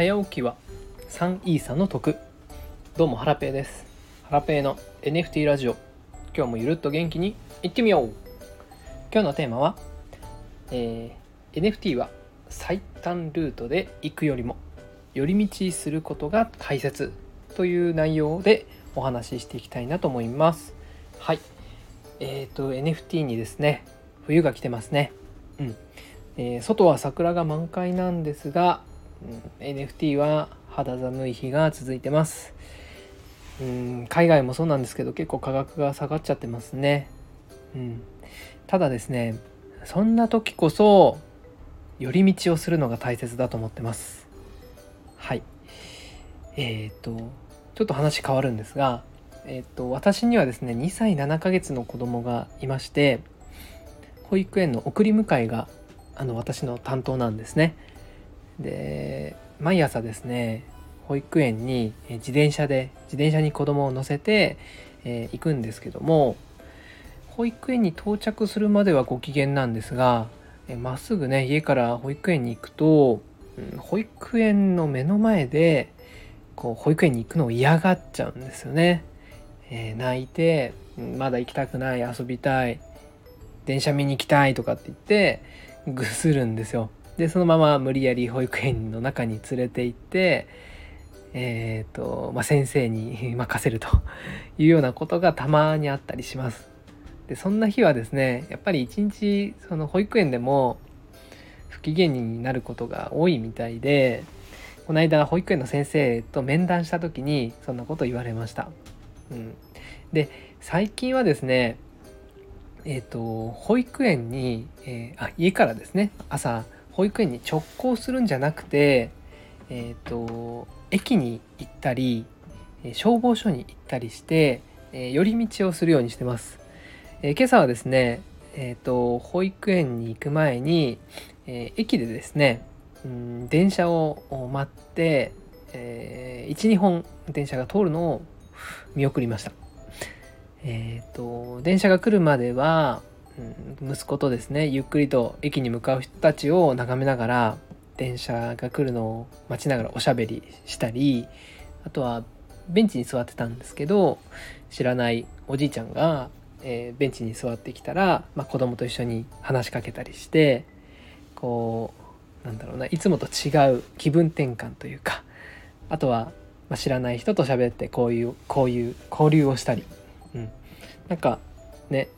早起きは3イーサの得。どうもハラペーです。ハラペーの NFT ラジオ。今日もゆるっと元気にいってみよう。今日のテーマは、えー NFT は最短ルートで行くよりも寄り道することが大切という内容でお話ししていきたいなと思います。はい。えっ、と NFT にですね冬が来てますね。うん。えー外は桜が満開なんですが、うん。NFT は肌寒い日が続いてますうん。海外もそうなん。ですけど結構価格が下がっちゃってますねうん。ただですねそん。な時こそ寄り道をするのが大切だと思ってますはいえっ、とちょっと話変わるん。ですがえっ、と私にはですね2歳7ヶ月の子供がいまして保育園の送り迎えがあの私の担当なん。ですねで毎朝ですね保育園に自転車で自転車に子供を乗せて、えー行くんですけども保育園に到着するまではご機嫌なんですがまっすぐね家から保育園に行くと、うん保育園の目の前でこう保育園に行くのを嫌がっちゃうんですよね。えー泣いてうんまだ行きたくない遊びたい電車見に行きたいとかって言ってぐするんですよ。でそのまま無理やり保育園の中に連れて行ってえーとまあ、先生に 任せるというようなことがたまにあったりします。でそんな日はですねやっぱり一日その保育園でも不機嫌になることが多いみたいでこの間保育園の先生と面談した時にそんなこと言われました。うん、で最近はですねえっ、と保育園に、えーあ家からですね朝保育園に直行するんじゃなくてえっ、と駅に行ったり消防署に行ったりして、えー寄り道をするようにしてます。えー今朝はですねえっ、と保育園に行く前に、えー駅でですねうん電車を待って、え12本電車が通るのを見送りました。えっ、と電車が来るまでは、息子とですねゆっくりと駅に向かう人たちを眺めながら電車が来るのを待ちながらおしゃべりしたりあとはベンチに座ってたんですけど知らないおじいちゃんが、えーベンチに座ってきたら、まあ、子供と一緒に話しかけたりしてこうなんだろうないつもと違う気分転換というかあとは、まあ、知らない人と喋ってこういうこういう交流をしたり、うん、なんかね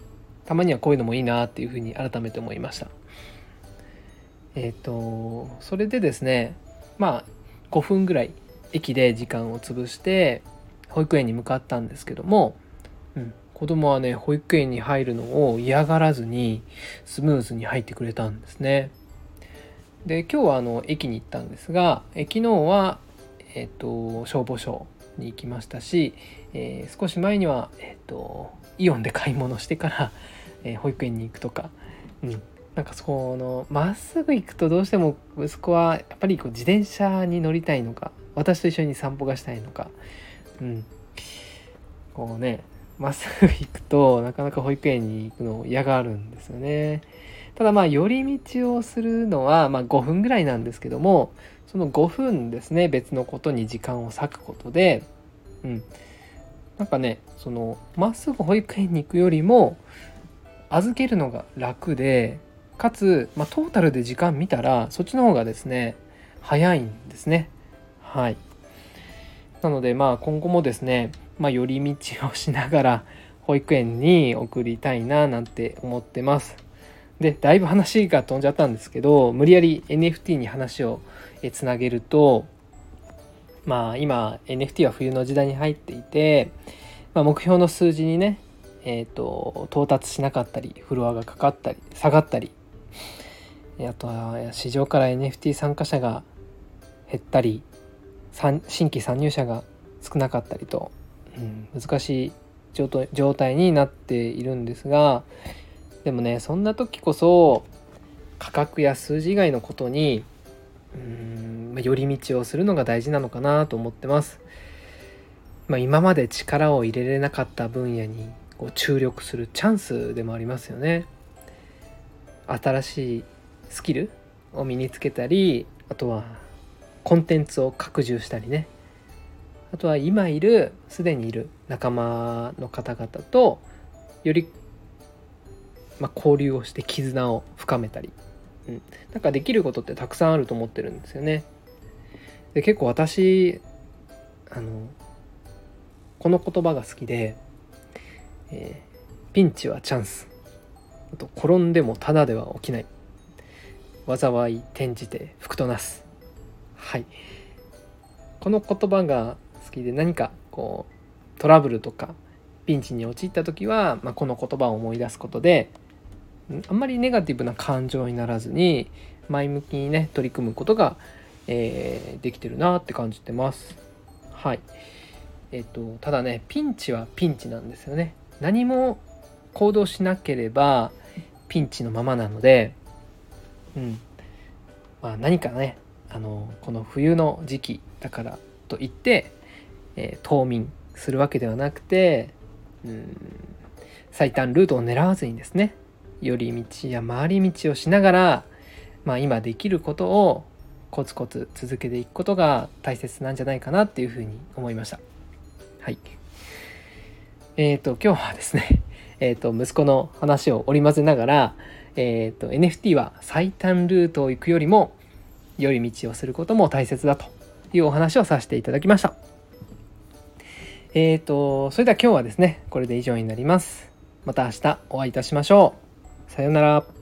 たまにはこういうのもいいなっていうふうに改めて思いました。えっ、とそれでですねまあ5分ぐらい駅で時間を潰して保育園に向かったんですけども、うん、子供はね保育園に入るのを嫌がらずにスムーズに入ってくれたんですね。で今日はあの駅に行ったんですが昨日は、えっと消防署に行きましたし、えー少し前には、えっとイオンで買い物してから、えー保育園に行くとか、うん、なんかそのまっすぐ行くとどうしても息子はやっぱりこう自転車に乗りたいのか私と一緒に散歩がしたいのか、うん、こうねまっすぐ行くとなかなか保育園に行くのを嫌がるんですよね。ただまあ寄り道をするのはまあ5分ぐらいなんですけどもその5分ですね別のことに時間を割くことで、うん、なんかねそのまっすぐ保育園に行くよりも預けるのが楽でかつ、まあ、トータルで時間見たらそっちの方がですね早いんですね。はい。なのでまあ今後もですね、まあ、寄り道をしながら保育園に送りたいななんて思ってます。でだいぶ話が飛んじゃったんですけど無理やり NFT に話をつなげるとまあ今 NFT は冬の時代に入っていて、まあ、目標の数字にねえー、と到達しなかったりフロアがかかったり下がったりあとは市場から NFT 参加者が減ったり新規参入者が少なかったりと、うん、難しい状態状態になっているんですがでもねそんな時こそ価格や数字以外のことにうんま寄り道をするのが大事なのかなと思ってます。まあ、今まで力を入れれなかった分野にこう注力するチャンスでもありますよね。新しいスキルを身につけたりあとはコンテンツを拡充したりねあとは今いるすでにいる仲間の方々とより、まあ、交流をして絆を深めたり、うん、なんかできることってたくさんあると思ってるんですよね。で結構私あのこの言葉が好きで、えー、ピンチはチャンス。あと転んでもただでは起きない。災い転じて福となす。はい。この言葉が好きで何かこうトラブルとかピンチに陥った時は、まあ、この言葉を思い出すことであんまりネガティブな感情にならずに前向きにね取り組むことが、えー、できてるなって感じてます。はい。えっ、とただねピンチはピンチなんですよね。何も行動しなければピンチのままなので、うんまあ、何かねあのこの冬の時期だからといってえー、冬眠するわけではなくてうん最短ルートを狙わずにですね寄り道や回り道をしながら、まあ、今できることをコツコツ続けていくことが大切なんじゃないかなっていうふうに思いました。はい。えっ、ー、と今日はですね、えっ、ー、と息子の話を織り交ぜながら、えっ、ー、と NFT は最短ルートを行くよりも寄り道をすることも大切だというお話をさせていただきました。えっ、ー、と、それでは今日はですね、これで以上になります。また明日お会いいたしましょう。さようなら。